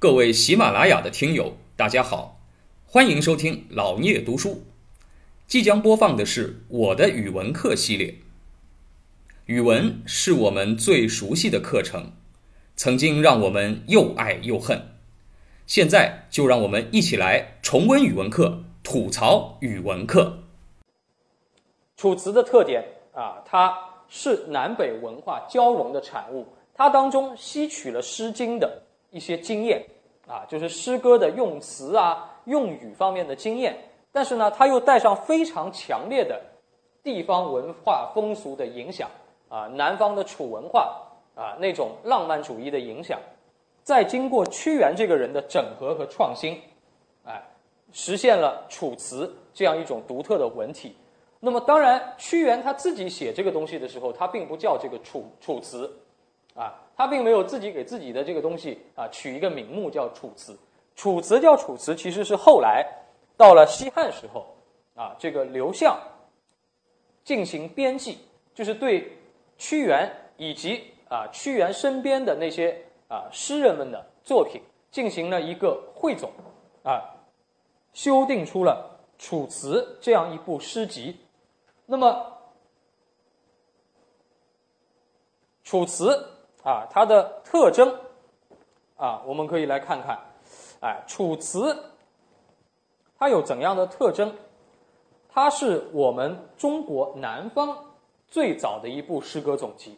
各位喜马拉雅的听友，大家好，欢迎收听老聂读书。即将播放的是我的语文课系列。语文是我们最熟悉的课程，曾经让我们又爱又恨。现在就让我们一起来重温语文课，吐槽语文课。楚辞的特点啊，它是南北文化交融的产物，它当中吸取了《诗经》的一些经验啊，就是诗歌的用词啊、用语方面的经验。但是呢，它又带上非常强烈的地方文化风俗的影响啊，南方的楚文化啊那种浪漫主义的影响，再经过屈原这个人的整合和创新，哎，实现了楚辞这样一种独特的文体。那么，当然，屈原他自己写这个东西的时候，他并不叫这个楚楚辞啊，他并没有自己给自己的这个东西啊取一个名目叫楚辞。楚辞叫楚辞，其实是后来。到了西汉时候，啊，这个刘向进行编辑，就是对屈原以及啊屈原身边的那些啊诗人们的作品进行了一个汇总，啊，修订出了《楚辞》这样一部诗集。那么，《楚辞》啊，它的特征啊，我们可以来看看，哎，《楚辞》。它有怎样的特征？它是我们中国南方最早的一部诗歌总集，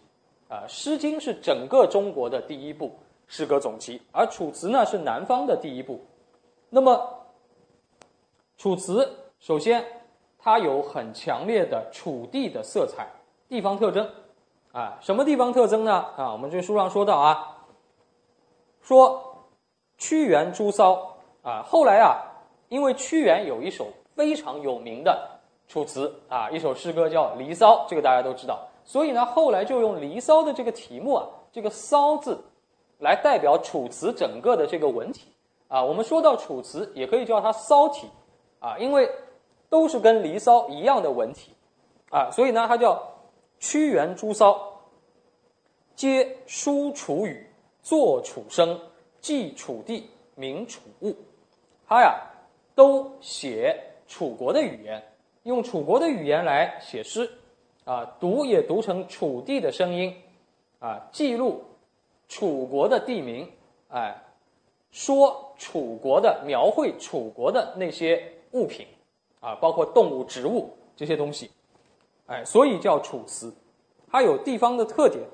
啊，《诗经》是整个中国的第一部诗歌总集，而《楚辞》呢是南方的第一部。那么，《楚辞》首先它有很强烈的楚地的色彩、地方特征，啊，什么地方特征呢？啊，我们这书上说到啊，说屈原《朱骚》啊，后来啊。因为屈原有一首非常有名的楚辞啊，一首诗歌叫《离骚》，这个大家都知道。所以呢，后来就用《离骚》的这个题目啊，这个“骚”字，来代表楚辞整个的这个文体啊。我们说到楚辞，也可以叫它“骚体”啊，因为都是跟《离骚》一样的文体啊，所以呢，它叫屈原诸骚，皆书楚语，作楚声，记楚地，名楚物。他呀。都写楚国的语言，用楚国的语言来写诗，啊，读也读成楚地的声音，啊，记录楚国的地名，哎，说楚国的描绘楚国的那些物品，啊，包括动物、植物这些东西，哎，所以叫楚辞，它有地方的特点。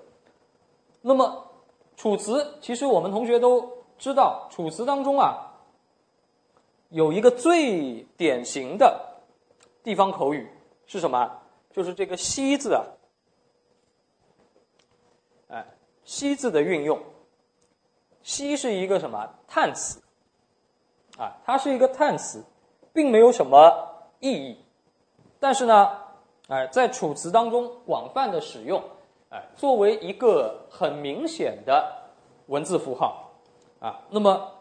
那么，楚辞其实我们同学都知道，楚辞当中啊。有一个最典型的地方口语是什么？就是这个“西”字啊，哎，“西”字的运用，“西”是一个什么叹词啊？它是一个叹词，并没有什么意义。但是呢，哎，在楚辞当中广泛的使用，哎，作为一个很明显的文字符号啊。那么。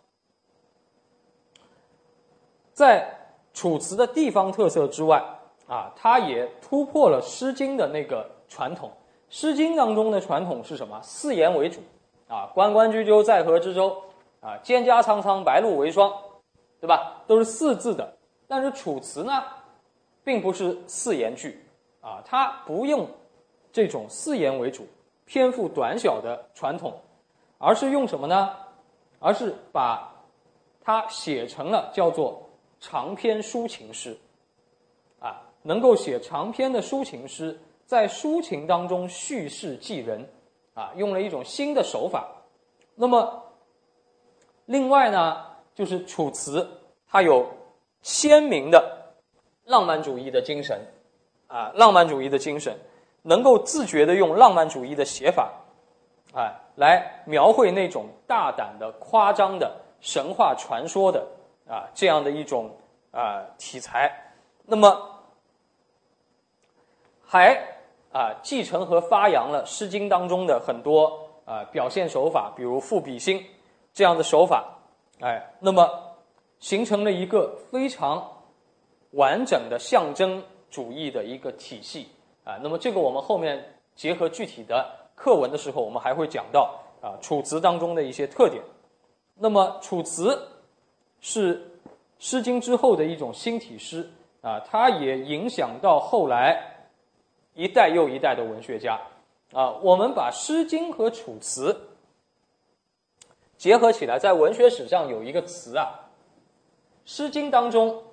在楚辞的地方特色之外，啊，它也突破了《诗经》的那个传统。《诗经》当中的传统是什么？四言为主，啊，关关雎鸠，在河之洲，啊，蒹葭苍苍，白露为霜，对吧？都是四字的。但是楚辞呢，并不是四言句，啊，它不用这种四言为主、篇幅短小的传统，而是用什么呢？而是把它写成了叫做。长篇抒情诗，啊，能够写长篇的抒情诗，在抒情当中叙事记人，啊，用了一种新的手法。那么，另外呢，就是楚辞，它有鲜明的浪漫主义的精神，啊，浪漫主义的精神，能够自觉的用浪漫主义的写法，哎，来描绘那种大胆的、夸张的、神话传说的。啊，这样的一种啊题材，那么还啊继承和发扬了《诗经》当中的很多啊表现手法，比如赋比兴这样的手法，哎，那么形成了一个非常完整的象征主义的一个体系啊。那么这个我们后面结合具体的课文的时候，我们还会讲到啊《楚辞》当中的一些特点。那么《楚辞》是《诗经》之后的一种新体诗啊，它也影响到后来一代又一代的文学家啊。我们把《诗经》和《楚辞》结合起来，在文学史上有一个词啊，《诗经》当中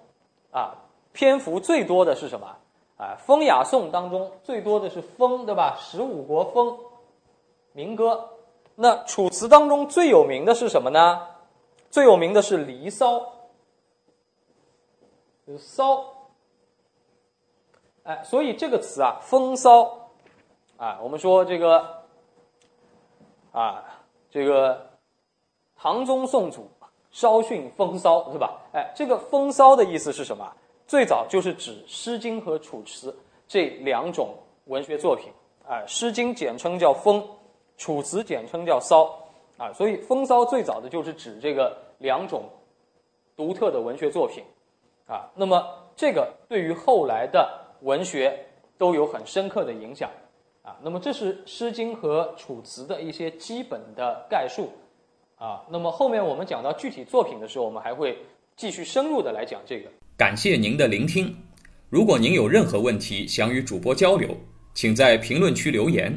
啊，篇幅最多的是什么？啊，《风雅颂》当中最多的是风，对吧？十五国风，民歌。那《楚辞》当中最有名的是什么呢？最有名的是《离骚》，就是骚。哎，所以这个词啊，“风骚”，啊，我们说这个，啊，这个唐宗宋祖稍逊风骚，是吧？哎，这个“风骚”的意思是什么？最早就是指《诗经》和《楚辞》这两种文学作品。啊，《诗经》简称叫“风”。楚辞简称叫骚，啊，所以风骚最早的就是指这个两种独特的文学作品，啊，那么这个对于后来的文学都有很深刻的影响，啊，那么这是《诗经》和《楚辞》的一些基本的概述，啊，那么后面我们讲到具体作品的时候，我们还会继续深入的来讲这个。感谢您的聆听，如果您有任何问题想与主播交流，请在评论区留言。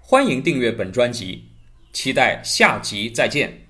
欢迎订阅本专辑，期待下集再见。